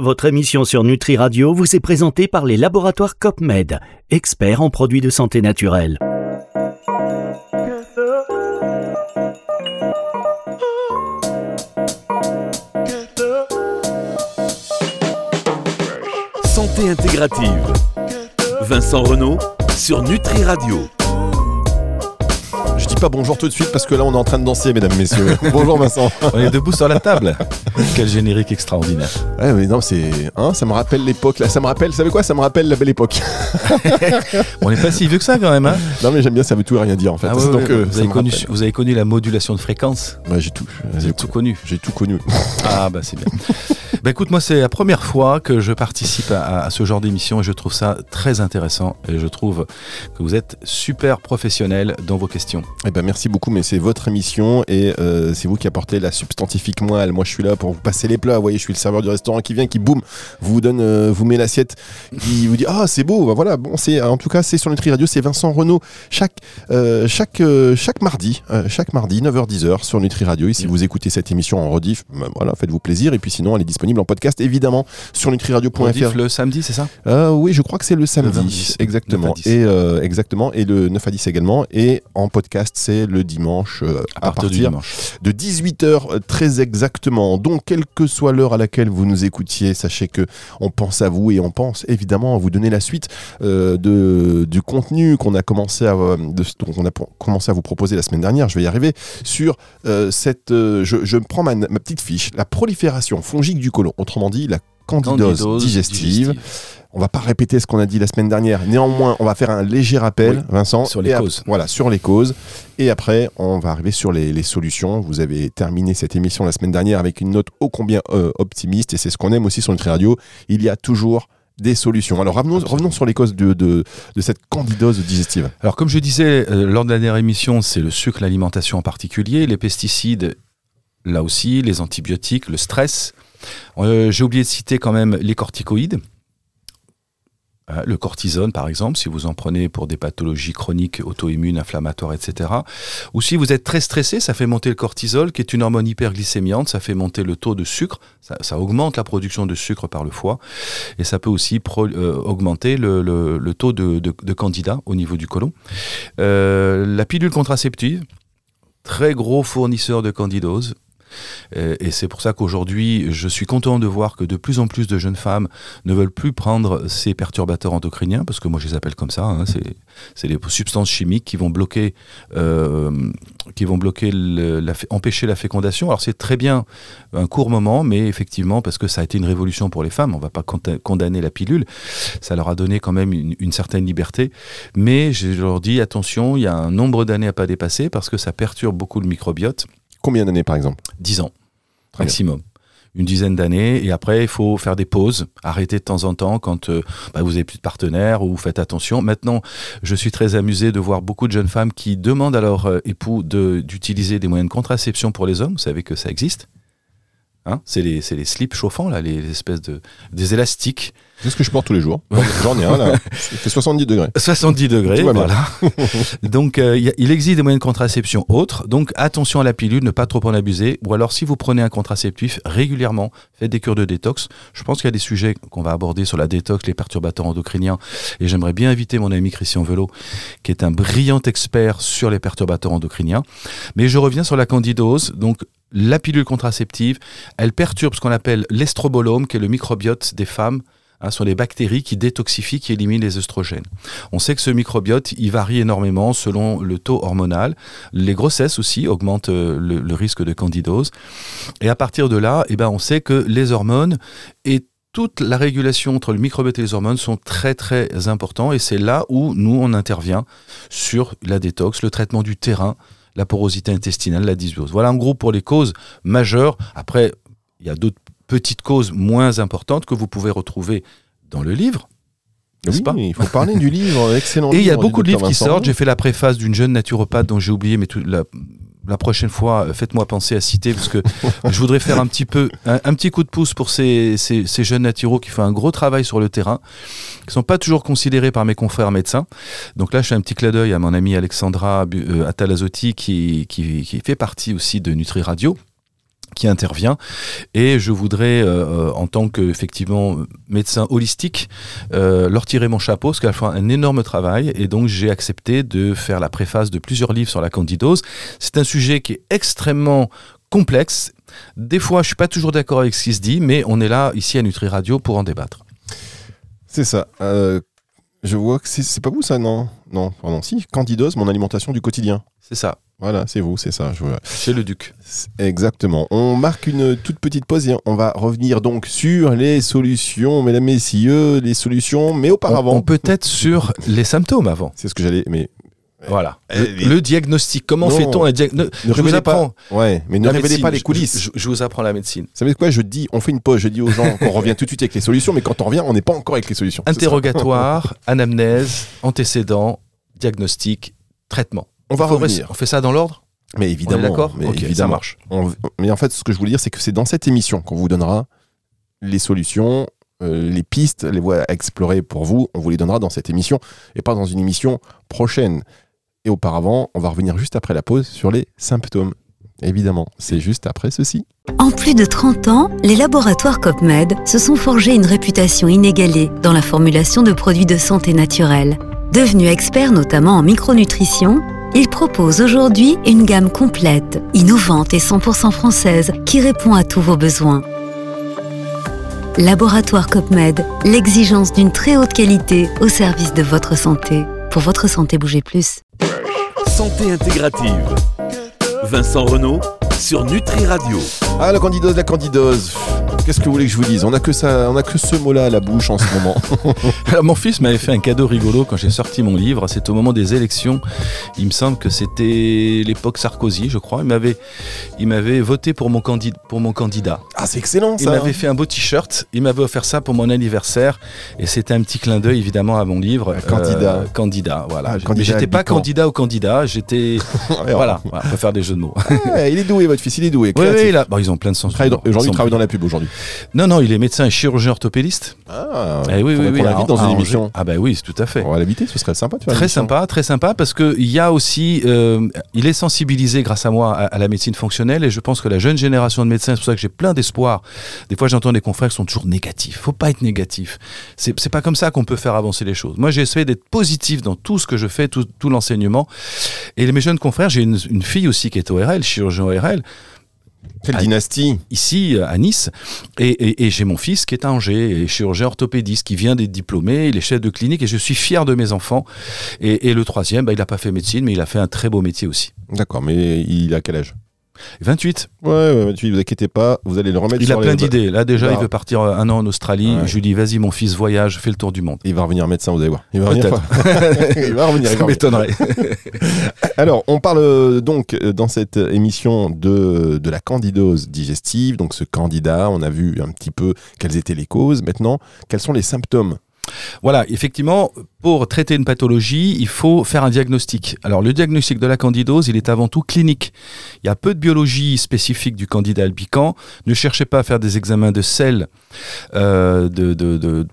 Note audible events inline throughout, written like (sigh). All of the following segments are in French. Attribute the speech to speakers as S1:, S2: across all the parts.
S1: Votre émission sur Nutri Radio vous est présentée par les laboratoires COPMED, experts en produits de santé naturelle.
S2: Santé intégrative. Vincent Renault sur Nutri Radio.
S3: Pas bonjour tout de suite parce que là on est en train de danser, mesdames, messieurs. (laughs) bonjour Vincent.
S4: On est debout sur la table. Quel générique extraordinaire.
S3: Ouais, mais non, c'est. Hein, ça me rappelle l'époque. Là, ça me rappelle. Vous savez quoi? Ça me rappelle la belle époque. (laughs)
S4: On n'est pas si vieux que ça quand même. Hein
S3: non, mais j'aime bien, ça veut tout et rien dire en fait.
S4: Ah ouais,
S3: Donc,
S4: ouais,
S3: euh,
S4: vous, avez connu, vous avez connu la modulation de fréquence?
S3: Ouais, j'ai tout. J'ai
S4: tout connu.
S3: J'ai tout connu.
S4: Ah bah c'est bien. bah écoute, moi c'est la première fois que je participe à, à ce genre d'émission et je trouve ça très intéressant et je trouve que vous êtes super professionnel dans vos questions.
S3: Eh ben merci beaucoup, mais c'est votre émission et euh, c'est vous qui apportez la substantifique moelle. Moi, je suis là pour vous passer les plats. Vous voyez, je suis le serveur du restaurant qui vient, qui boum, vous donne, euh, vous met l'assiette, qui vous dit ah c'est beau. Bah, voilà, bon c'est en tout cas c'est sur Nutri Radio, c'est Vincent Renault chaque euh, chaque chaque mardi, chaque mardi 9h-10h sur Nutri Radio. Et si vous écoutez cette émission en rediff, bah, voilà, faites-vous plaisir. Et puis sinon, elle est disponible en podcast évidemment sur nutriradio.fr.
S4: Rediff le samedi, c'est ça?
S3: Oui, je crois que c'est le samedi.
S4: 26,
S3: exactement.
S4: 9 à 10.
S3: Et exactement. Et le 9 à 10 également. Et en podcast, c'est le dimanche euh,
S4: À partir dimanche.
S3: de 18h euh, très exactement. Donc, quelle que soit l'heure à laquelle vous nous écoutiez, sachez que on pense à vous et on pense évidemment à vous donner la suite euh, de, du contenu qu'on a commencé à de, dont on a po- commencé à vous proposer la semaine dernière. Je vais y arriver sur cette. je, je prends ma, ma petite fiche. La prolifération fongique du côlon. Autrement dit, la candidose,
S4: Candidose
S3: digestive. On va pas répéter ce qu'on a dit la semaine dernière. Néanmoins, on va faire un léger rappel,
S4: Oui,
S3: Vincent.
S4: sur les causes.
S3: Voilà, sur les causes. Et après, on va arriver sur les, les solutions. Vous avez terminé cette émission la semaine dernière avec une note ô combien euh, optimiste. Et c'est ce qu'on aime aussi sur Nutri Radio. Il y a toujours des solutions. Alors revenons, revenons sur les causes de, de, de cette candidose digestive.
S4: Alors comme je disais euh, lors de la dernière émission, c'est le sucre, l'alimentation en particulier, les pesticides, là aussi, les antibiotiques, le stress. Euh, J'ai oublié de citer quand même les corticoïdes. Euh, Le cortisone, par exemple, si vous en prenez pour des pathologies chroniques, auto-immunes, inflammatoires, etc. Ou si vous êtes très stressé, ça fait monter le cortisol, qui est une hormone hyperglycémiante, ça fait monter le taux de sucre, ça, augmente la production de sucre par le foie, et ça peut aussi euh, augmenter le, taux de, de, candida au niveau du côlon. La pilule contraceptive, très gros fournisseur de candidose. Euh, Et c'est pour ça qu'aujourd'hui, je suis content de voir que de plus en plus de jeunes femmes ne veulent plus prendre ces perturbateurs endocriniens, parce que moi je les appelle comme ça, hein, c'est- des substances chimiques qui vont bloquer, euh, qui vont bloquer empêcher la fécondation. Alors c'est très bien un court moment, mais effectivement, parce que ça a été une révolution pour les femmes, on ne va pas condamner la pilule, ça leur a donné quand même une, une certaine liberté, mais je leur dis attention, il y a un nombre d'années à pas dépasser, parce que ça perturbe beaucoup le microbiote.
S3: Combien d'années par exemple
S4: 10 ans
S3: Très bien.
S4: maximum. Une dizaine d'années et après il faut faire des pauses, arrêter de temps en temps quand euh, bah, vous avez plus de partenaire ou vous faites attention. Maintenant, je suis très amusé de voir beaucoup de jeunes femmes qui demandent à leur euh, époux de- d'utiliser des moyens de contraception pour les hommes. Vous savez que ça existe. Hein c'est les, c'est les slips chauffants, là, les, les espèces de des élastiques.
S3: C'est ce que je porte tous les jours. (laughs) J'en ai un là. (laughs) Il fait 70 degrés.
S4: 70 degrés, voilà. (laughs) donc, euh, a- il existe des moyens de contraception autres. Donc, attention à la pilule, ne pas trop en abuser. Ou alors, si vous prenez un contraceptif régulièrement, faites des cures de détox. Je pense qu'il y a des sujets qu'on va aborder sur la détox, les perturbateurs endocriniens. Et j'aimerais bien inviter mon ami Christian Velo, qui est un brillant expert sur les perturbateurs endocriniens. Mais je reviens sur la candidose. Donc, la pilule contraceptive, elle perturbe ce qu'on appelle l'estrobolome, qui est le microbiote des femmes. Hein, sont les bactéries qui détoxifient, qui éliminent les œstrogènes. On sait que ce microbiote, il varie énormément selon le taux hormonal. Les grossesses aussi augmentent euh, le, le risque de candidose. Et à partir de là, eh ben, on sait que les hormones et toute la régulation entre le microbiote et les hormones sont très très importants et c'est là où nous on intervient sur la détox, le traitement du terrain, la porosité intestinale, la dysbiose. Voilà en gros pour les causes majeures. Après, il y a d'autres petites causes moins importantes que vous pouvez retrouver dans le livre.
S3: Oui,
S4: pas
S3: il faut parler du livre, (laughs) excellent.
S4: Et il y a beaucoup de livres qui sortent. J'ai fait la préface d'une jeune naturopathe dont j'ai oublié, mais tout- la, la prochaine fois, euh, faites-moi penser à citer, parce que (laughs) je voudrais faire un petit peu, un, un petit coup de pouce pour ces, ces, ces jeunes naturaux qui font un gros travail sur le terrain, qui sont pas toujours considérés par mes confrères médecins. Donc là, je fais un petit clin d'œil à mon amie Alexandra euh, Atalazotti, qui, qui, qui fait partie aussi de Nutri Radio qui intervient. Et je voudrais, euh, en tant que effectivement médecin holistique, euh, leur tirer mon chapeau parce qu'elles font un énorme travail. Et donc j'ai accepté de faire la préface de plusieurs livres sur la candidose. C'est un sujet qui est extrêmement complexe. Des fois, je suis pas toujours d'accord avec ce qui se dit, mais on est là ici à Nutri Radio pour en débattre.
S3: C'est ça. Euh, je vois que c'est- pas vous ça, non? Non, pardon. Si, candidose, mon alimentation du quotidien.
S4: C'est ça,
S3: Voilà, c'est vous, c'est ça. Je vois.
S4: chez le Duc.
S3: Exactement. On marque une toute petite pause et on va revenir donc sur les solutions, mesdames, messieurs, les solutions, mais auparavant.
S4: on peut être sur les symptômes avant.
S3: C'est ce que j'allais. Mais
S4: Voilà.
S3: Eh,
S4: Le, diagnostic. Comment fait-on un diagnostic
S3: ne
S4: Je vous
S3: révélez pas.
S4: apprends.
S3: Ouais, mais ne
S4: la
S3: révélez
S4: médecine.
S3: pas les coulisses.
S4: Je, je vous apprends la médecine.
S3: Vous savez quoi? Je dis, on fait une pause. Je dis aux gens qu'on revient (laughs) tout de suite avec les solutions, mais quand on revient, on n'est pas encore avec les solutions. Ça.
S4: Interrogatoire, (laughs) anamnèse, antécédent, diagnostic, traitement.
S3: On va revenir.
S4: On fait ça dans l'ordre?
S3: Mais évidemment.
S4: d'accord?
S3: mais
S4: Ok, ça marche.
S3: On- mais en fait, ce que je voulais dire, c'est que c'est dans cette émission qu'on vous donnera les solutions, euh, les pistes, les voies à explorer pour vous. On vous les donnera dans cette émission et pas dans une émission prochaine. Et auparavant, on va revenir juste après la pause sur les symptômes. Évidemment, c'est juste après ceci.
S5: En plus de 30 ans, les laboratoires COPMED se sont forgés une réputation inégalée dans la formulation de produits de santé naturelle. Devenus experts notamment en micronutrition, ils proposent aujourd'hui une gamme complète, innovante et 100% française qui répond à tous vos besoins. Laboratoire COPMED, l'exigence d'une très haute qualité au service de votre santé. Pour votre santé, bougez plus.
S2: Santé intégrative. Vincent Renault sur Nutri Radio.
S3: Ah, la candidose, la candidose. Qu'est-ce que vous voulez que je vous dise? On a que ça, on a que ce mot-là à la bouche en ce moment. (laughs)
S4: Alors, mon fils m'avait fait un cadeau rigolo quand j'ai sorti mon livre. C'était au moment des élections. Il me semble que c'était l'époque Sarkozy, je crois. Il m'avait, il m'avait voté pour mon, candid- pour mon candidat.
S3: ah, c'est excellent
S4: Il
S3: ça.
S4: m'avait fait un beau t-shirt. Il m'avait offert ça pour mon anniversaire. Et c'était un petit clin d'œil, évidemment, à mon livre.
S3: Un candidat.
S4: Euh, candidat, voilà.
S3: Ah,
S4: Mais j'étais pas candidat au candidat. J'étais. (laughs) Voilà, voilà, on peut faire des jeux de mots.
S3: Ouais, il est doué, votre fils, il est doué.
S4: Oui, oui, là, bon, ils ont plein de sens.
S3: Il travaille dans-
S4: d'humour.
S3: Aujourd'hui, il travaille dans la pub aujourd'hui.
S4: Non, non, il est médecin et chirurgien orthopédiste.
S3: Ah,
S4: Eh oui, oui, oui.
S3: l'invite dans une
S4: Angers.
S3: émission.
S4: Ah, bah oui, c'est tout à fait.
S3: On va l'inviter, ce serait sympa de faire
S4: Très sympa, très sympa, parce qu'il y a aussi, euh, il est sensibilisé grâce à moi à, la médecine fonctionnelle, et je pense que la jeune génération de médecins, c'est pour ça que j'ai plein d'espoir. Des fois, j'entends des confrères qui sont toujours négatifs. Faut pas être négatif. C'est pas comme ça qu'on peut faire avancer les choses. Moi, j'ai essayé d'être positif dans tout ce que je fais, tout, tout l'enseignement. Et mes jeunes confrères, j'ai une, une fille aussi qui est ORL, chirurgien ORL,
S3: Quelle dynastie
S4: ici à Nice. Et, et- et j'ai mon fils qui est à Angers, et chirurgien orthopédiste, qui vient d'être diplômé, il est chef de clinique, et je suis fier de mes enfants. Et, et le troisième, bah, il n'a pas fait médecine, mais il a fait un très beau métier aussi.
S3: D'accord, mais il a quel âge?
S4: 28.
S3: Ouais, ouais, Mathieu, vous inquiétez pas, vous allez le remettre
S4: Il
S3: sur
S4: a
S3: les-
S4: plein d'idées. Là, déjà,
S3: Bah.
S4: il veut partir euh, un an en Australie.
S3: Ouais.
S4: Je lui dis, vas-y, mon fils, voyage, fais le tour du monde.
S3: Il va revenir médecin, vous allez voir. Il va revenir. (laughs) Il va revenir.
S4: Ça m'étonnerait. (laughs)
S3: Alors, on parle euh, donc euh, dans cette émission de, de la candidose digestive. Donc, ce candidat, on a vu un petit peu quelles étaient les causes. Maintenant, quels sont les symptômes?
S4: Voilà, effectivement, pour traiter une pathologie, il faut faire un diagnostic. Alors, le diagnostic de la candidose, il est avant tout clinique. Il y a peu de biologie spécifique du candida albicans. Ne cherchez pas à faire des examens de sel euh,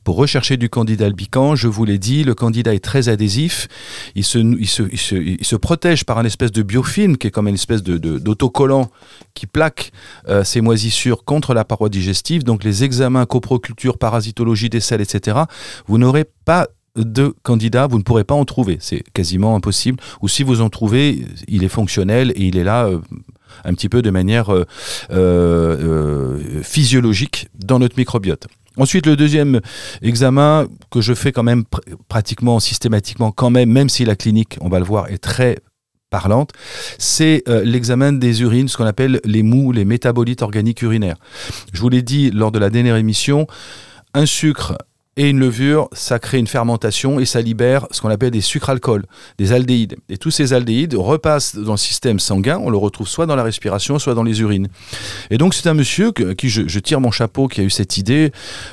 S4: pour rechercher du candida albicans. Je vous l'ai dit, le candida est très adhésif. Il se, protège par un espèce de biofilm qui est comme une espèce d'autocollant qui plaque euh, ces moisissures contre la paroi digestive. Donc, les examens coproculture, parasitologie des selles, etc., vous n'aurez pas de candidat, vous ne pourrez pas en trouver. C'est quasiment impossible. Ou si vous en trouvez, il est fonctionnel et il est là euh, un petit peu de manière euh, euh, physiologique dans notre microbiote. Ensuite, le deuxième examen que je fais quand même pr- pratiquement systématiquement, quand même, même si la clinique, on va le voir, est très parlante, c'est l'examen des urines, ce qu'on appelle les mous, les métabolites organiques urinaires. Je vous l'ai dit lors de la dernière émission, un sucre et une levure, ça crée une fermentation et ça libère ce qu'on appelle des sucres-alcools, des aldéhydes. Et tous ces aldéhydes repassent dans le système sanguin, on le retrouve soit dans la respiration, soit dans les urines. Et donc c'est un monsieur qui je, je tire mon chapeau qui a eu cette idée,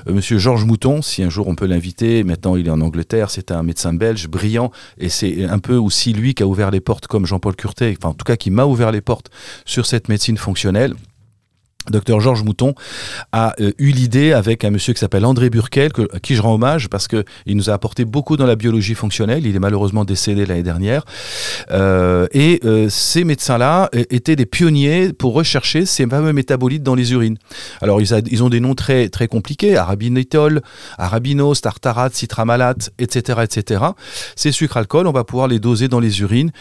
S4: euh, monsieur Georges Mouton, si un jour on peut l'inviter, maintenant il est en Angleterre, c'est un médecin belge brillant, et c'est un peu aussi lui qui a ouvert les portes, comme Jean-Paul Curtet, enfin en tout cas qui m'a ouvert les portes sur cette médecine fonctionnelle. Docteur Georges Mouton a euh, eu l'idée avec un monsieur qui s'appelle André Burkel, à qui je rends hommage parce que il nous a apporté beaucoup dans la biologie fonctionnelle. Il est malheureusement décédé l'année dernière. Euh, et euh, ces médecins-là étaient des pionniers pour rechercher ces fameux métabolites dans les urines. Alors ils, ont des noms très très compliqués arabinitol, arabinos, tartarate, citramalate, etc., etc. Ces sucres alcool, on va pouvoir les doser dans les urines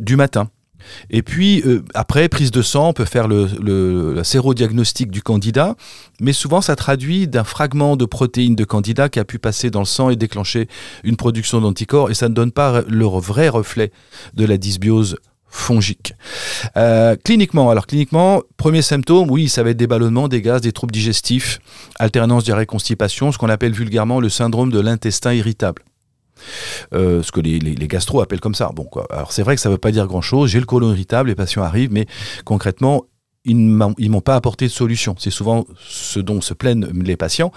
S4: du matin. Et puis, euh, après, prise de sang, on peut faire le, sérodiagnostic du candidat, mais souvent ça traduit d'un fragment de protéines de candidat qui a pu passer dans le sang et déclencher une production d'anticorps, et ça ne donne pas le vrai reflet de la dysbiose fongique. Euh, cliniquement, alors cliniquement, premier symptôme, oui, ça va être des ballonnements, des gaz, des troubles digestifs, alternance diarrhée constipation, ce qu'on appelle vulgairement le syndrome de l'intestin irritable. Euh, ce que les, gastro appellent comme ça. Bon. Alors c'est vrai que ça ne veut pas dire grand-chose. J'ai le côlon irritable, les patients arrivent, mais concrètement, ils ne m'ont pas apporté de solution. C'est souvent ce dont se plaignent les patients.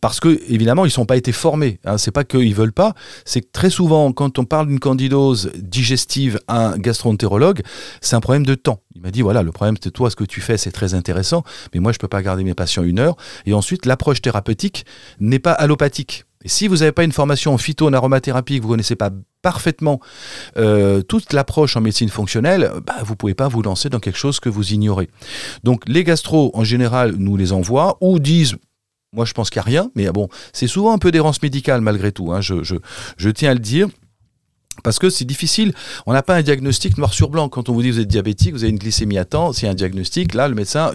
S4: Parce que, évidemment, ils n'ont pas été formés. Hein. C'est pas qu'ils veulent pas, c'est que très souvent, quand on parle d'une candidose digestive à un gastroentérologue, c'est un problème de temps. Il m'a dit voilà, le problème, c'est toi, ce que tu fais, c'est très intéressant, mais moi, je peux pas garder mes patients une heure. Et ensuite, l'approche thérapeutique n'est pas allopathique. Si vous n'avez pas une formation en phyto, en aromathérapie, que vous ne connaissez pas parfaitement euh, toute l'approche en médecine fonctionnelle, bah, vous ne pouvez pas vous lancer dans quelque chose que vous ignorez. Donc les gastros, en général, nous les envoient ou disent moi, je pense qu'il n'y a rien, mais bon, c'est souvent un peu d'errance médicale malgré tout. Hein, je, tiens à le dire. Parce que c'est difficile, on n'a pas un diagnostic noir sur blanc. Quand on vous dit vous êtes diabétique, vous avez une glycémie à temps, c'est un diagnostic, là, le médecin,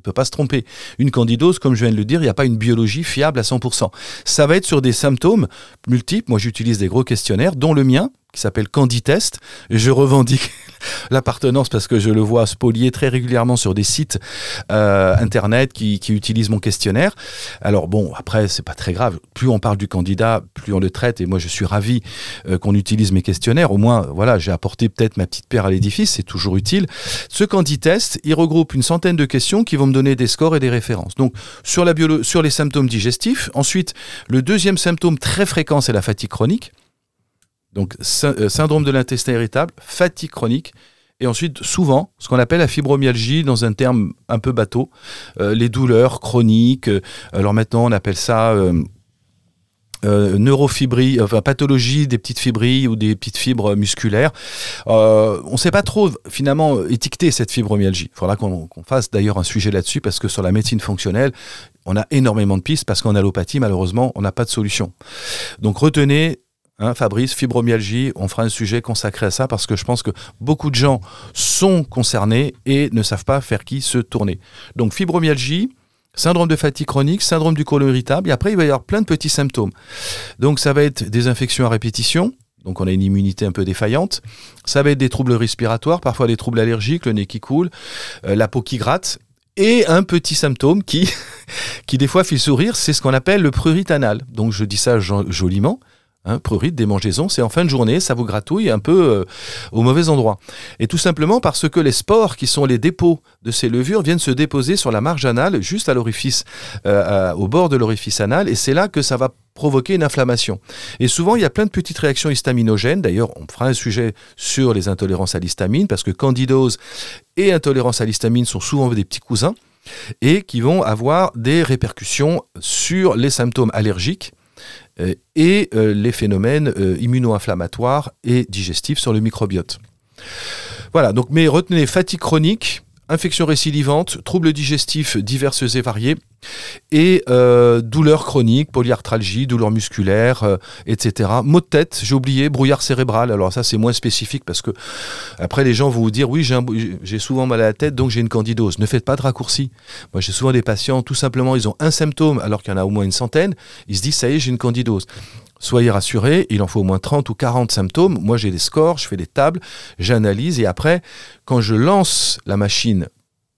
S4: ne peut pas se tromper. Une candidose, comme je viens de le dire, il n'y a pas une biologie fiable à 100%. Ça va être sur des symptômes multiples. Moi, j'utilise des gros questionnaires, dont le mien, qui s'appelle Canditest. Je revendique (laughs) l'appartenance parce que je le vois spolier très régulièrement sur des sites euh, internet qui, utilisent mon questionnaire. Alors bon, après c'est pas très grave. Plus on parle du candidat, plus on le traite. Et moi je suis ravi euh, qu'on utilise mes questionnaires. Au moins voilà, j'ai apporté peut-être ma petite pierre à l'édifice. C'est toujours utile. Ce Canditest, il regroupe une centaine de questions qui vont me donner des scores et des références. Donc sur la sur les symptômes digestifs. Ensuite, le deuxième symptôme très fréquent, c'est la fatigue chronique. Donc syndrome de l'intestin irritable, fatigue chronique, et ensuite souvent ce qu'on appelle la fibromyalgie dans un terme un peu bateau, euh, les douleurs chroniques. Euh, alors maintenant on appelle ça euh, euh, enfin pathologie des petites fibrilles ou des petites fibres musculaires. Euh, on ne sait pas trop finalement étiqueter cette fibromyalgie. Il faudra qu'on qu fasse d'ailleurs un sujet là-dessus parce que sur la médecine fonctionnelle, on a énormément de pistes parce qu'en allopathie malheureusement on n'a pas de solution. Donc retenez Hein, Fabrice, fibromyalgie, on fera un sujet consacré à ça parce que je pense que beaucoup de gens sont concernés et ne savent pas faire qui se tourner. Donc fibromyalgie, syndrome de fatigue chronique, syndrome du côlon irritable, et après il va y avoir plein de petits symptômes. Donc ça va être des infections à répétition, donc on a une immunité un peu défaillante. Ça va être des troubles respiratoires, parfois des troubles allergiques, le nez qui coule, euh, la peau qui gratte, et un petit symptôme qui, (laughs) qui des fois fait sourire, c'est ce qu'on appelle le prurit anal. Donc je dis ça joliment. Hein, prurite, démangeaison, c'est en fin de journée, ça vous gratouille un peu euh, au mauvais endroit. Et tout simplement parce que les spores, qui sont les dépôts de ces levures, viennent se déposer sur la marge anale, juste euh, au bord de l'orifice anal, et c'est là que ça va provoquer une inflammation. Et souvent, il y a plein de petites réactions histaminogènes. D'ailleurs, on fera un sujet sur les intolérances à l'histamine, parce que candidose et intolérance à l'histamine sont souvent des petits cousins, et qui vont avoir des répercussions sur les symptômes allergiques et euh, les phénomènes euh, immuno-inflammatoires et digestifs sur le microbiote. Voilà, donc mais retenez fatigue chronique, infection récidivante, troubles digestifs diverses et variés, et euh, douleurs chroniques, polyarthralgie, douleurs musculaires, euh, etc. Maux de tête, j'ai oublié, brouillard cérébral. Alors ça c'est moins spécifique parce que après les gens vont vous dire oui j'ai souvent mal à la tête donc j'ai une candidose. Ne faites pas de raccourcis. Moi j'ai souvent des patients tout simplement ils ont un symptôme alors qu'il y en a au moins une centaine. Ils se disent ça y est j'ai une candidose. Soyez rassurés, il en faut au moins 30 ou 40 symptômes. Moi, j'ai des scores, je fais des tables, j'analyse et après, quand je lance la machine,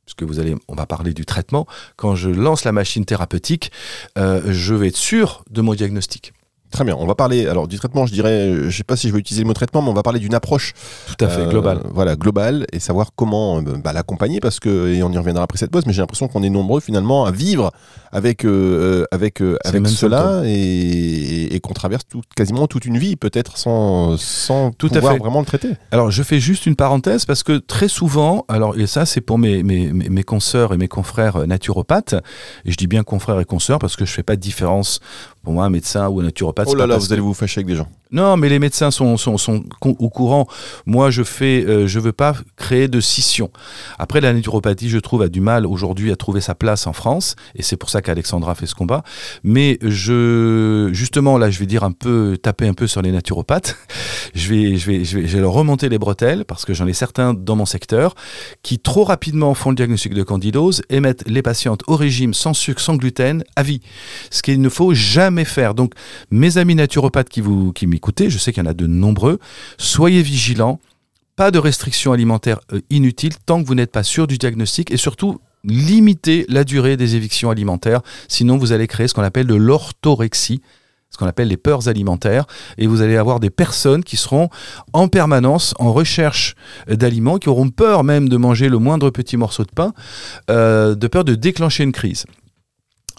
S4: parce que vous allez, on va parler du traitement, quand je lance la machine thérapeutique, euh, je vais être sûr de mon diagnostic.
S3: Très bien. On va parler alors du traitement. Je dirais, je sais pas si je vais utiliser le mot traitement, mais on va parler d'une approche
S4: Tout à fait,
S3: euh,
S4: global.
S3: Voilà, globale et savoir comment euh, bah, l'accompagner parce que et on y reviendra après cette pause. Mais j'ai l'impression qu'on est nombreux finalement à vivre avec euh, avec euh, avec cela et, et, et qu'on traverse tout, quasiment toute une vie peut-être sans sans
S4: Tout à
S3: pouvoir
S4: fait.
S3: vraiment le traiter.
S4: Alors, je fais juste une parenthèse parce que très souvent, alors et ça c'est pour mes, mes, mes, mes consoeurs et mes confrères euh, naturopathes, et je dis bien confrères et consoeurs parce que je fais pas de différence pour moi un médecin ou un naturopathe.
S3: Oh là
S4: pas
S3: là, vous allez vous fâcher avec des gens.
S4: Non, mais les médecins sont, sont, sont au courant. Moi, je fais, euh, je veux pas créer de scission. Après, la naturopathie, je trouve, a du mal aujourd'hui à trouver sa place en France, et c'est pour ça qu'Alexandra fait ce combat. Mais je, justement, là, je vais dire un peu, taper un peu sur les naturopathes. (laughs) Je vais, je vais, je vais, je vais leur remonter les bretelles parce que j'en ai certains dans mon secteur qui trop rapidement font le diagnostic de candidose et mettent les patientes au régime sans sucre, sans gluten, à vie. Ce qu'il ne faut jamais faire. Donc, mes amis naturopathes qui vous qui m'écoutez, je sais qu'il y en a de nombreux, soyez vigilants. Pas de restrictions alimentaires euh, inutiles tant que vous n'êtes pas sûr du diagnostic et surtout limitez la durée des évictions alimentaires. Sinon, vous allez créer ce qu'on appelle de l'orthorexie, ce qu'on appelle les peurs alimentaires, et vous allez avoir des personnes qui seront en permanence en recherche d'aliments, qui auront peur même de manger le moindre petit morceau de pain, euh, de peur de déclencher une crise.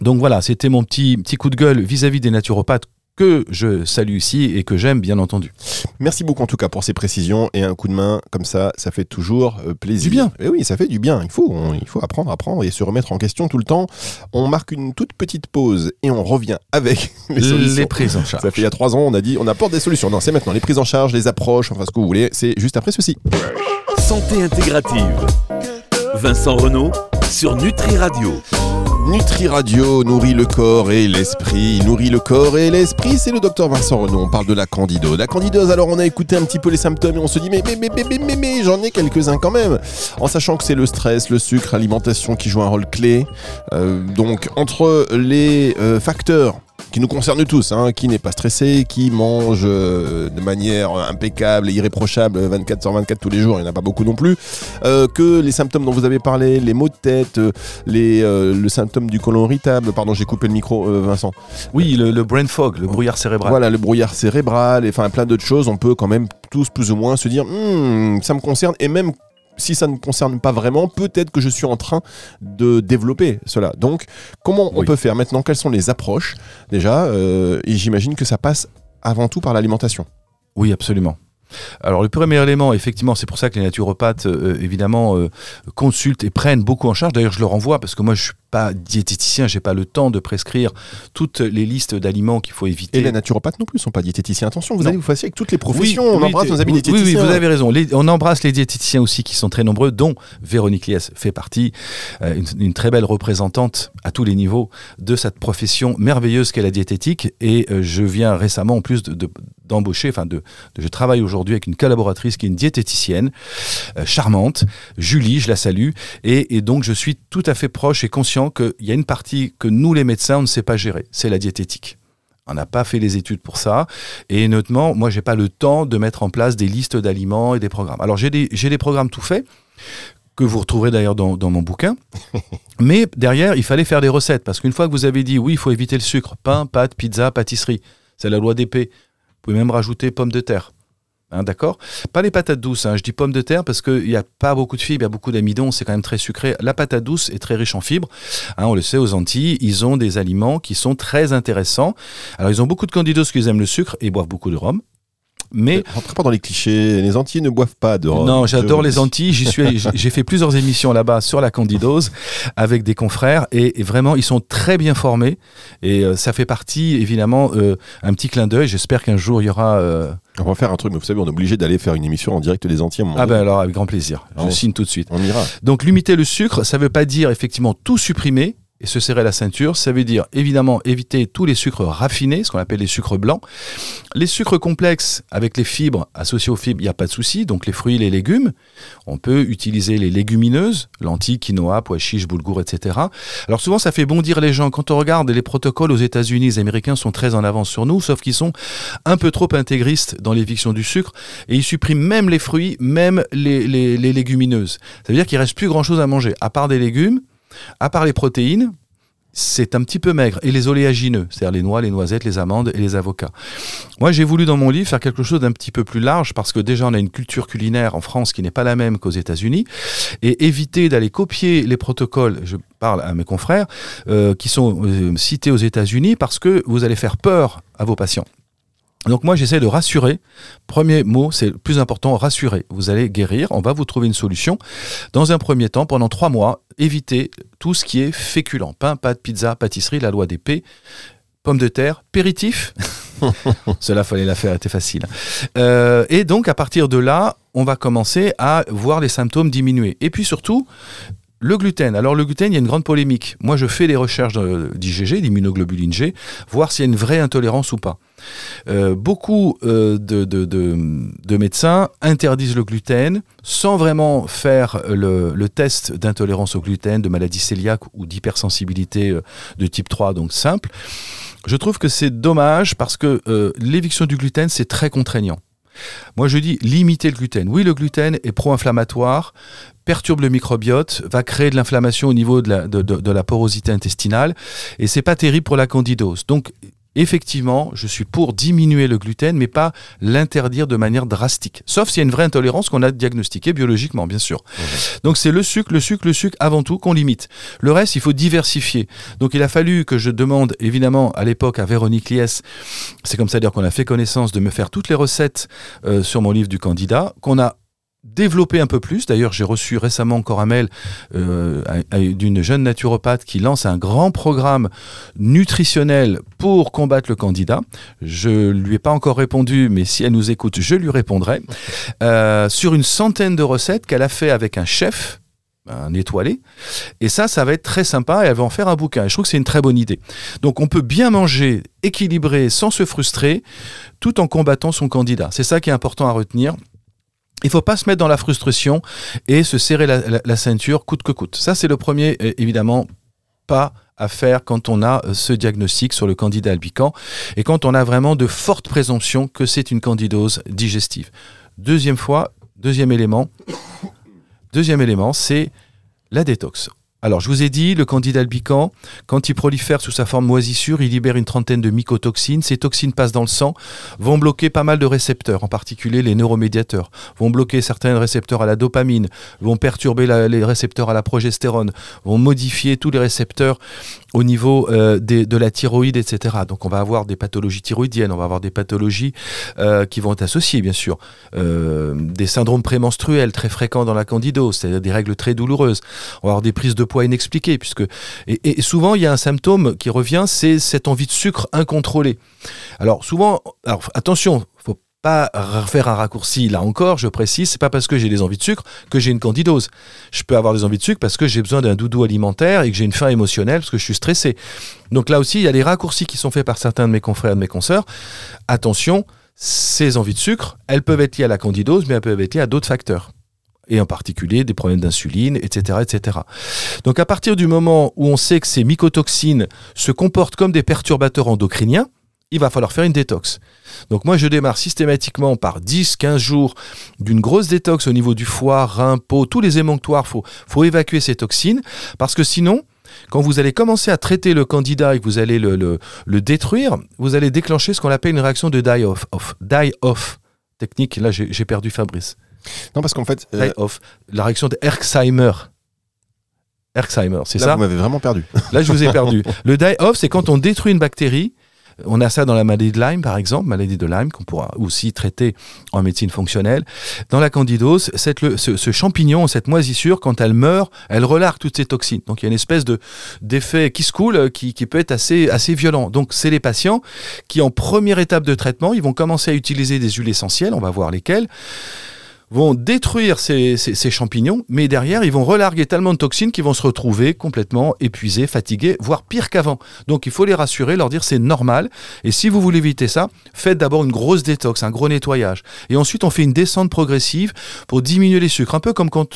S4: Donc voilà, c'était mon petit, petit coup de gueule vis-à-vis des naturopathes que je salue ici et que j'aime bien entendu.
S3: Merci beaucoup en tout cas pour ces précisions et un coup de main comme ça, ça fait toujours euh, plaisir.
S4: Du bien.
S3: Et oui, ça fait du bien. Il faut, on- il faut apprendre, apprendre et se remettre en question tout le temps. On marque une toute petite pause et on revient avec (laughs) les solutions.
S4: Les prises en charge.
S3: Ça fait il y a trois ans, on a dit on apporte des solutions. Non, c'est maintenant les prises en charge, les approches, enfin ce que vous voulez. C'est juste après ceci.
S2: Santé intégrative. Vincent Renault sur Nutri Radio.
S3: Nutri Radio nourrit le corps et l'esprit. Nourrit le corps et l'esprit, c'est le docteur Vincent Renaud. On parle de la candidose. La candidose, alors on a écouté un petit peu les symptômes et on se dit, mais, mais, mais, mais, mais, mais, mais, j'en ai quelques-uns quand même. En sachant que c'est le stress, le sucre, l'alimentation qui joue un rôle clé. Euh, donc, entre les euh, facteurs qui nous concernent tous, hein, qui n'est pas stressé, qui mange euh, de manière impeccable et irréprochable 24 sur 24 tous les jours, il n'y en a pas beaucoup non plus, euh, que les symptômes dont vous avez parlé, les maux de tête, euh, les, euh, le symptôme du côlon irritable, pardon j'ai coupé le micro Vincent,
S4: Oui, le, le brain fog, le brouillard cérébral.
S3: voilà le brouillard cérébral, et enfin plein d'autres choses, on peut quand même tous plus ou moins se dire Hmm, ça me concerne et même si ça ne me concerne pas vraiment, peut-être que je suis en train de développer cela. Donc, comment on
S4: Oui.
S3: peut faire maintenant? Quelles sont les approches? Déjà euh, Et j'imagine que ça passe avant tout par l'alimentation.
S4: Oui, absolument. Alors le premier élément, effectivement, c'est pour ça que les naturopathes, euh, évidemment, euh, consultent et prennent beaucoup en charge. D'ailleurs, je leur envoie parce que moi, je suis pas diététicien, j'ai pas le temps de prescrire toutes les listes d'aliments qu'il faut éviter.
S3: Et les naturopathes non plus sont pas diététiciens. Attention, vous
S4: Non.
S3: allez vous fasser avec toutes les professions.
S4: Oui,
S3: on
S4: oui,
S3: embrasse nos amis
S4: oui,
S3: diététiciens.
S4: Oui, oui, vous avez raison. Les- on embrasse les diététiciens aussi qui sont très nombreux, dont Véronique Liès fait partie, euh, une, une très belle représentante à tous les niveaux de cette profession merveilleuse qu'est la diététique. Et je viens récemment, en plus de- de- d'embaucher, enfin de, de- je travaille aujourd'hui avec une collaboratrice qui est une diététicienne euh, charmante, Julie, je la salue, et, et donc je suis tout à fait proche et conscient qu'il y a une partie que nous les médecins on ne sait pas gérer, c'est la diététique. On n'a pas fait les études pour ça. Et notamment, moi, j'ai pas le temps de mettre en place des listes d'aliments et des programmes. Alors, j'ai des, j'ai des programmes tout faits, que vous retrouverez d'ailleurs dans, dans mon bouquin. (laughs) Mais derrière, il fallait faire des recettes. Parce qu'une fois que vous avez dit, oui, il faut éviter le sucre, pain, pâtes, pizza, pâtisserie, c'est la loi d'épée. Vous pouvez même rajouter pommes de terre. Hein, D'accord? Pas les patates douces, hein. je dis pommes de terre parce qu'il n'y a pas beaucoup de fibres, il y a beaucoup d'amidon, c'est quand même très sucré. La patate douce est très riche en fibres. Hein, on le sait, aux Antilles, ils ont des aliments qui sont très intéressants. Alors, ils ont beaucoup de candidats qui aiment le sucre et boivent beaucoup de rhum. Mais
S3: Rentrez pas dans les clichés. Les Antillais ne boivent pas de rhum.
S4: non, j'adore les. Antilles. J'y suis, j'ai- fait plusieurs émissions là-bas sur la candidose avec des confrères et, et vraiment ils sont très bien formés et euh, ça fait partie évidemment euh, un petit clin d'œil. J'espère qu'un jour il y aura. euh,
S3: On va faire un truc, mais vous savez, on est obligé d'aller faire une émission en direct des Antilles. à
S4: Ah ben alors avec grand plaisir. Je
S3: on-
S4: signe tout de suite.
S3: On ira.
S4: Donc limiter le sucre, ça ne veut pas dire effectivement tout supprimer et se serrer la ceinture. Ça veut dire évidemment éviter tous les sucres raffinés, ce qu'on appelle les sucres blancs. Les sucres complexes avec les fibres, associés aux fibres, il n'y a pas de souci. Donc les fruits, les légumes. On peut utiliser les légumineuses, lentilles, quinoa, pois chiches, boulgour, etc. Alors souvent ça fait bondir les gens. Quand on regarde les protocoles aux États-Unis, les Américains sont très en avance sur nous, sauf qu'ils sont un peu trop intégristes dans l'éviction du sucre et ils suppriment même les fruits, même les, les- les légumineuses. Ça veut dire qu'il reste plus grand-chose à manger, à part des légumes, à part les protéines, c'est un petit peu maigre. Et les oléagineux, c'est-à-dire les noix, les noisettes, les amandes et les avocats. Moi, j'ai voulu dans mon livre faire quelque chose d'un petit peu plus large parce que déjà, on a une culture culinaire en France qui n'est pas la même qu'aux États-Unis. Et éviter d'aller copier les protocoles, je parle à mes confrères, euh, qui sont euh, cités aux États-Unis parce que vous allez faire peur à vos patients. Donc moi j'essaie de rassurer. Premier mot, c'est le plus important, rassurer. Vous allez guérir, on va vous trouver une solution. Dans un premier temps, pendant trois mois, évitez tout ce qui est féculent. Pain, pâte, pizza, pâtisserie, la loi des P, pommes de terre, péritif. (laughs) Cela fallait la faire, était facile. Euh, et donc à partir de là, on va commencer à voir les symptômes diminuer. Et puis surtout, le gluten. Alors le gluten, il y a une grande polémique. Moi, je fais des recherches d'IgG, d'immunoglobuline G, voir s'il y a une vraie intolérance ou pas. Euh, beaucoup euh, de, médecins interdisent le gluten sans vraiment faire le, test d'intolérance au gluten, de maladie cœliaque ou d'hypersensibilité euh, de type 3, donc simple. Je trouve que c'est dommage parce que l'éviction du gluten, c'est très contraignant. Moi, je dis limiter le gluten. Oui, le gluten est pro-inflammatoire, perturbe le microbiote, va créer de l'inflammation au niveau de la, de la, porosité intestinale, et c'est pas terrible pour la candidose. Donc, effectivement, je suis pour diminuer le gluten, mais pas l'interdire de manière drastique. Sauf s'il y a une vraie intolérance qu'on a diagnostiquée biologiquement, bien sûr. Mmh. Donc c'est le sucre, le sucre, le sucre avant tout qu'on limite. Le reste, il faut diversifier. Donc il a fallu que je demande, évidemment, à l'époque à Véronique Lies, c'est comme ça dire qu'on a fait connaissance de me faire toutes les recettes euh, sur mon livre du candidat, qu'on a développer un peu plus. D'ailleurs, j'ai reçu récemment encore un mail euh, d'une jeune naturopathe qui lance un grand programme nutritionnel pour combattre le candidat. Je lui ai pas encore répondu, mais si elle nous écoute, je lui répondrai. Euh, sur une centaine de recettes qu'elle a fait avec un chef un étoilé. Et ça, ça va être très sympa et elle va en faire un bouquin. je trouve que c'est une très bonne idée. Donc on peut bien manger, équilibré, sans se frustrer, tout en combattant son candidat. C'est ça qui est important à retenir. Il faut pas se mettre dans la frustration et se serrer la, ceinture coûte que coûte. Ça, c'est le premier, évidemment, pas à faire quand on a euh, ce diagnostic sur le candidat albican et quand on a vraiment de fortes présomptions que c'est une candidose digestive. Deuxième fois, deuxième élément, deuxième élément, c'est la détox. Alors, je vous ai dit, le candidat albican, quand il prolifère sous sa forme moisissure, il libère une trentaine de mycotoxines. Ces toxines passent dans le sang, vont bloquer pas mal de récepteurs, en particulier les neuromédiateurs, vont bloquer certains récepteurs à la dopamine, vont perturber les récepteurs à la progestérone, vont modifier tous les récepteurs au niveau euh, de la thyroïde, etc. Donc, on va avoir des pathologies thyroïdiennes, on va avoir des pathologies euh, qui vont être associées, bien sûr, euh, des syndromes prémenstruels très fréquents dans la candidose, c'est-à-dire des règles très douloureuses. On va avoir des prises de poids inexpliqué, puisque et, souvent il y a un symptôme qui revient, c'est cette envie de sucre incontrôlée. Alors souvent, alors attention, faut pas faire un raccourci là encore, je précise, c'est pas parce que j'ai des envies de sucre que j'ai une candidose. Je peux avoir des envies de sucre parce que j'ai besoin d'un doudou alimentaire et que j'ai une faim émotionnelle parce que je suis stressé. Donc là aussi, il y a des raccourcis qui sont faits par certains de mes confrères et de mes consoeurs. Attention, ces envies de sucre, elles peuvent être liées à la candidose, mais elles peuvent être liées à d'autres facteurs et en particulier des problèmes d'insuline, etc., etc. Donc à partir du moment où on sait que ces mycotoxines se comportent comme des perturbateurs endocriniens, il va falloir faire une détox. Donc moi je démarre systématiquement par 10-15 jours d'une grosse détox au niveau du foie, rein, peau, tous les émonctoires, il faut, évacuer ces toxines, parce que sinon, quand vous allez commencer à traiter le candidat et que vous allez le, détruire, vous allez déclencher ce qu'on appelle une réaction de die-off. Die-off. Technique, là j'ai perdu Fabrice.
S3: Non, parce qu'en fait.
S4: Euh, off. La réaction de Herxheimer. Herxheimer, c'est ça
S3: Vous m'avez vraiment perdu.
S4: Là, je vous ai perdu. (laughs) Le die-off, c'est quand on détruit une bactérie. On a ça dans la maladie de Lyme, par exemple, maladie de Lyme, qu'on pourra aussi traiter en médecine fonctionnelle. Dans la candidose, cette, ce, champignon, cette moisissure, quand elle meurt, elle relargue toutes ces toxines. Donc il y a une espèce de d'effet qui se coule qui, qui, peut être assez, assez violent. Donc c'est les patients qui, en première étape de traitement, ils vont commencer à utiliser des huiles essentielles, on va voir lesquelles vont détruire ces, champignons, mais derrière, ils vont relarguer tellement de toxines qu'ils vont se retrouver complètement épuisés, fatigués, voire pire qu'avant. Donc il faut les rassurer, leur dire c'est normal. Et si vous voulez éviter ça, faites d'abord une grosse détox, un gros nettoyage. Et ensuite, on fait une descente progressive pour diminuer les sucres. Un peu comme quand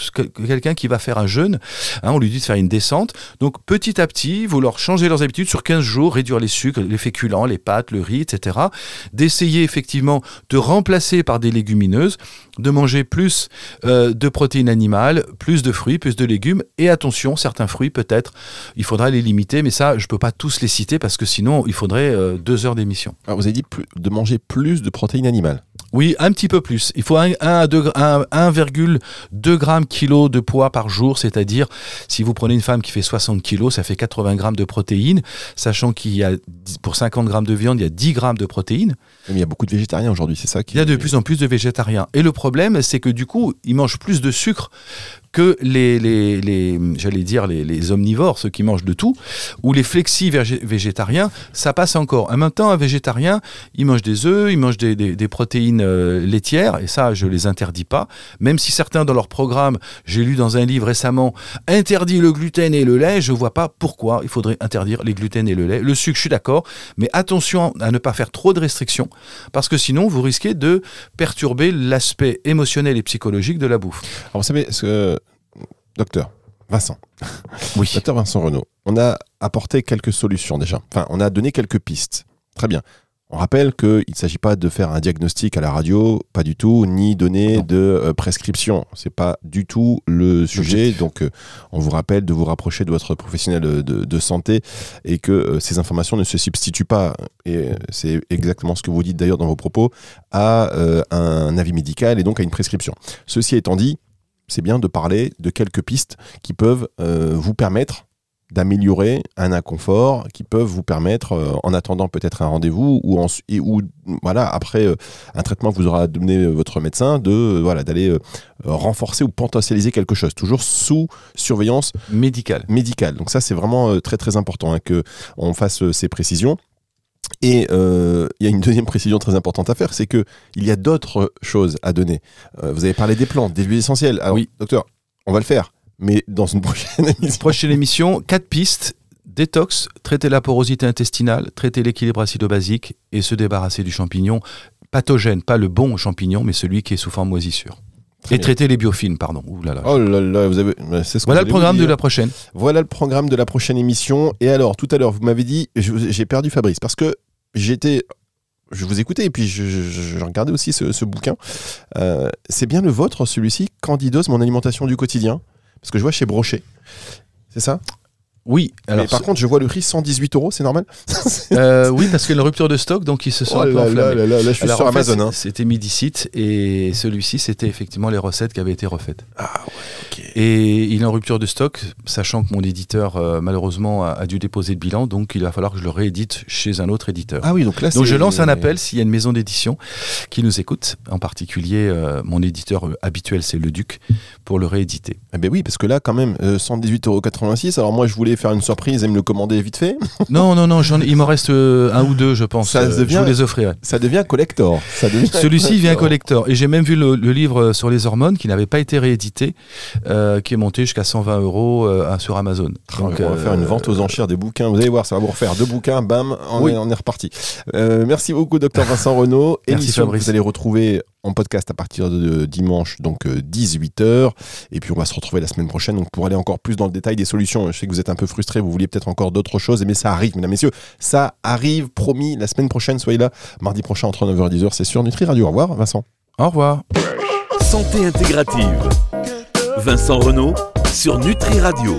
S4: quelqu'un qui va faire un jeûne, hein, on lui dit de faire une descente. Donc petit à petit, vous leur changez leurs habitudes sur 15 jours, réduire les sucres, les féculents, les pâtes, le riz, etc. D'essayer effectivement de remplacer par des légumineuses, de manger plus euh, de protéines animales, plus de fruits, plus de légumes. Et attention, certains fruits, peut-être, il faudra les limiter, mais ça, je ne peux pas tous les citer parce que sinon, il faudrait euh, deux heures d'émission.
S3: Alors, vous avez dit de manger plus de protéines animales.
S4: Oui, un petit peu plus. Il faut 1 à 2 un- 1,2 grammes kilo de poids par jour, c'est-à-dire si vous prenez une femme qui fait 60 kilos, ça fait 80 grammes de protéines, sachant qu'il y a pour 50 grammes de viande, il y a 10 grammes de protéines.
S3: Mais il y a beaucoup de végétariens aujourd'hui, c'est ça qui.
S4: Il y a de plus en plus de végétariens. Et le problème, c'est que du coup, ils mangent plus de sucre que les, les, les- j'allais dire, les, les omnivores, ceux qui mangent de tout, ou les flexi-végétariens, ça passe encore. En même temps, un végétarien, il mange des œufs, il mange des, des- protéines euh, laitières, et ça, je les interdis pas. Même si certains, dans leur programme, j'ai lu dans un livre récemment, interdit le gluten et le lait, je vois pas pourquoi il faudrait interdire les gluten et le lait. Le sucre, je suis d'accord, mais attention à ne pas faire trop de restrictions, parce que sinon, vous risquez de perturber l'aspect émotionnel et psychologique de la bouffe.
S3: Alors, vous savez, ce... docteur Vincent,
S4: Oui. (laughs)
S3: docteur Vincent Renaud, on a apporté quelques solutions déjà. Enfin, on a donné quelques pistes. Très bien. On rappelle qu'il ne s'agit pas de faire un diagnostic à la radio, pas du tout, ni donner
S4: Non.
S3: de euh, prescription. C'est pas du tout le sujet. Donc, euh, on vous rappelle de vous rapprocher de votre professionnel de, de santé et que euh, ces informations ne se substituent pas. Et c'est exactement ce que vous dites d'ailleurs dans vos propos à euh, un avis médical et donc à une prescription. Ceci étant dit, c'est bien de parler de quelques pistes qui peuvent euh, vous permettre d'améliorer un inconfort, qui peuvent vous permettre, euh, en attendant peut-être un rendez-vous ou, en, et, ou voilà après euh, un traitement que vous aura donné votre médecin, de euh, voilà d'aller renforcer ou potentialiser quelque chose, toujours sous surveillance
S4: Médical.
S3: médicale. Donc ça c'est vraiment très très important hein, que on fasse ces précisions. Et euh, il y a une deuxième précision très importante à faire, c'est que il y a d'autres choses à donner. Euh, vous avez parlé des plantes, des huiles essentielles. Alors,
S4: Oui.
S3: docteur, on va le faire, mais dans une (laughs) prochaine émission.
S4: Prochaine émission, quatre pistes. Détox, traiter la porosité intestinale, traiter l'équilibre acido-basique et se débarrasser du champignon pathogène, pas le bon champignon, mais celui qui est sous forme moisissure.
S3: Très
S4: et
S3: bien.
S4: traiter les biofilms, pardon. Ouh là là.
S3: Oh là là, vous avez. ce que
S4: voilà le programme de
S3: dire.
S4: la prochaine.
S3: Voilà le programme de la prochaine émission. Et alors, tout à l'heure, vous m'avez dit, j'ai perdu Fabrice parce que j'étais. Je vous écoutais et puis je, je- je regardais aussi ce, ce bouquin. Euh, c'est bien le vôtre, celui-ci, Candidose, mon alimentation du quotidien. Parce que je vois chez Brochet. C'est ça?
S4: Oui, alors
S3: Mais par contre, je vois le prix 118 euros, c'est normal (laughs)
S4: euh, oui, parce qu'il y a une rupture de stock, donc ils se sont
S3: Oh
S4: un peu
S3: là là
S4: enflammés.
S3: là là, là, je suis
S4: Alors,
S3: sur Amazon. hein.
S4: C'était Midicite et celui-ci, c'était effectivement les recettes qui avaient été refaites.
S3: Ah ouais, ok.
S4: Et il est en rupture de stock, sachant que mon éditeur, euh, malheureusement, a, a dû déposer le bilan, donc il va falloir que je le réédite chez un autre éditeur.
S3: Ah oui, donc là,
S4: donc je lance un appel s'il y a une maison d'édition qui nous écoute, en particulier euh, mon éditeur habituel, c'est Le Duc, pour le rééditer.
S3: Ah ben oui, parce que là, quand même, euh, 118,86 euros. Alors moi, je voulais faire une surprise et me le commander vite fait. (laughs)
S4: non, non, non, il m'en reste euh, un ou deux, je pense.
S3: Ça
S4: Euh,
S3: devient-
S4: Je vous les offrirai.
S3: Ça devient collector. Devient (laughs)
S4: Celui-ci vient
S3: collector.
S4: Et j'ai même vu le, le livre euh, sur les hormones qui n'avait pas été réédité, euh, qui est monté jusqu'à 120 euros euh, sur Amazon.
S3: Donc, on va faire une vente aux enchères des bouquins. Vous allez voir, ça va vous refaire deux bouquins, bam, on,
S4: Oui.
S3: est, on est reparti. Merci beaucoup, docteur Vincent Renaud.
S4: Merci,
S3: Émission
S4: Fabrice.
S3: vous allez retrouver en podcast à partir de dimanche, donc 18h. Et puis on va se retrouver la semaine prochaine donc pour aller encore plus dans le détail des solutions. Je sais que vous êtes un peu frustrés, vous vouliez peut-être encore d'autres choses, mais ça arrive, mesdames, messieurs. Ça arrive, promis, la semaine prochaine, soyez là, mardi prochain entre 9h et 10h, c'est sur Nutri Radio. Au revoir, Vincent.
S4: Au revoir.
S2: Santé intégrative. Vincent Renault sur Nutri Radio.